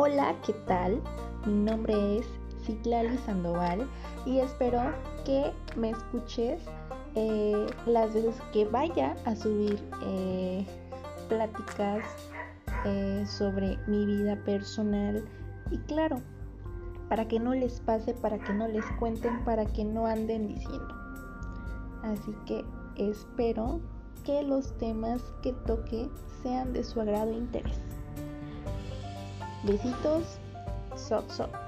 Hola, ¿qué tal? Mi nombre es Citlali Sandoval y espero que me escuches eh, las veces que vaya a subir eh, pláticas eh, sobre mi vida personal y claro, para que no les pase, para que no les cuenten, para que no anden diciendo. Así que espero que los temas que toque sean de su agrado e interés. Besitos, soc soc.